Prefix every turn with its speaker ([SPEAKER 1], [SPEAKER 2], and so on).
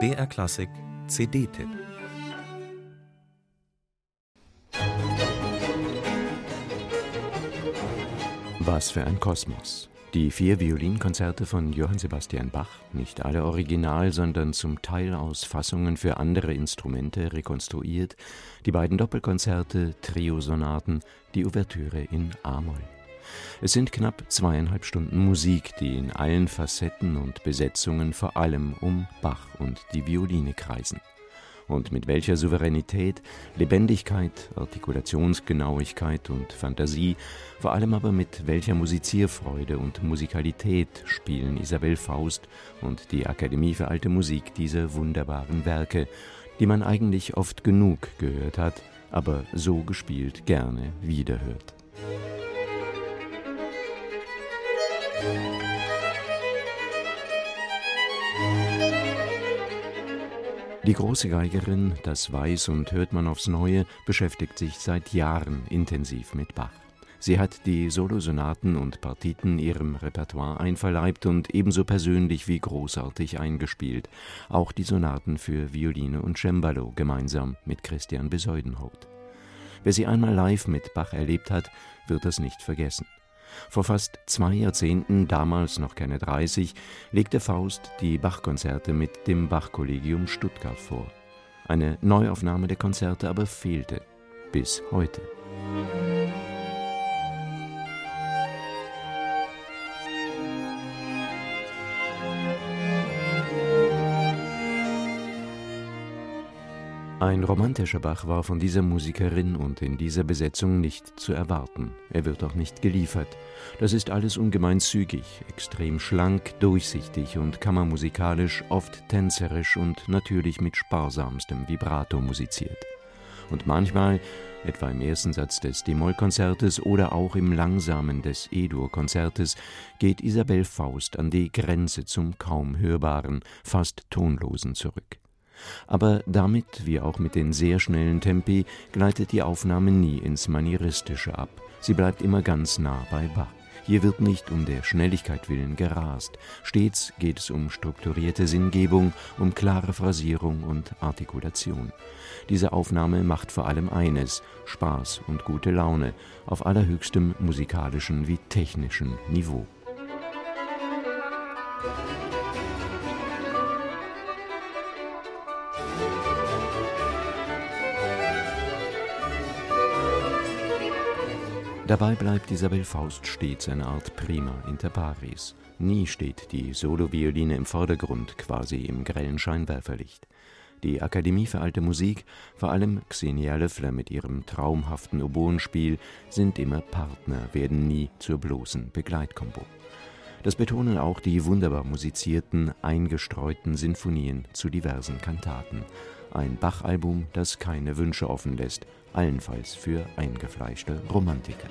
[SPEAKER 1] BR Klassik CD-Tipp
[SPEAKER 2] Was für ein Kosmos. Die vier Violinkonzerte von Johann Sebastian Bach, nicht alle original, sondern zum Teil aus Fassungen für andere Instrumente rekonstruiert, die beiden Doppelkonzerte, Trio-Sonaten, die Ouvertüre in A-Moll. Es sind knapp zweieinhalb Stunden Musik, die in allen Facetten und Besetzungen vor allem um Bach und die Violine kreisen und mit welcher Souveränität, Lebendigkeit, Artikulationsgenauigkeit und Fantasie, vor allem aber mit welcher Musizierfreude und Musikalität spielen Isabel Faust und die Akademie für alte Musik diese wunderbaren Werke, die man eigentlich oft genug gehört hat, aber so gespielt gerne wiederhört. Die große Geigerin, das weiß und hört man aufs Neue, beschäftigt sich seit Jahren intensiv mit Bach. Sie hat die Solosonaten und Partiten ihrem Repertoire einverleibt und ebenso persönlich wie großartig eingespielt, auch die Sonaten für Violine und Cembalo gemeinsam mit Christian Besäudenhout. Wer sie einmal live mit Bach erlebt hat, wird das nicht vergessen. Vor fast zwei Jahrzehnten, damals noch keine 30, legte Faust die Bach-Konzerte mit dem Bach-Kollegium Stuttgart vor. Eine Neuaufnahme der Konzerte aber fehlte. Bis heute. Ein romantischer Bach war von dieser Musikerin und in dieser Besetzung nicht zu erwarten. Er wird auch nicht geliefert. Das ist alles ungemein zügig, extrem schlank, durchsichtig und kammermusikalisch, oft tänzerisch und natürlich mit sparsamstem Vibrato musiziert. Und manchmal, etwa im ersten Satz des D-Moll-Konzertes oder auch im langsamen des E-Dur-Konzertes, geht Isabel Faust an die Grenze zum kaum hörbaren, fast tonlosen zurück. Aber damit, wie auch mit den sehr schnellen Tempi, gleitet die Aufnahme nie ins Manieristische ab. Sie bleibt immer ganz nah bei Bach. Hier wird nicht um der Schnelligkeit willen gerast. Stets geht es um strukturierte Sinngebung, um klare Phrasierung und Artikulation. Diese Aufnahme macht vor allem eines: Spaß und gute Laune auf allerhöchstem musikalischen wie technischen Niveau. Dabei bleibt Isabel Faust stets eine Art Prima inter pares. Nie steht die Solovioline im Vordergrund, quasi im grellen Scheinwerferlicht. Die Akademie für alte Musik, vor allem Xenia Löffler mit ihrem traumhaften Oboenspiel, sind immer Partner, werden nie zur bloßen Begleitkombo. Das betonen auch die wunderbar musizierten, eingestreuten Sinfonien zu diversen Kantaten. Ein Bach-Album, das keine Wünsche offen lässt, allenfalls für eingefleischte Romantiker.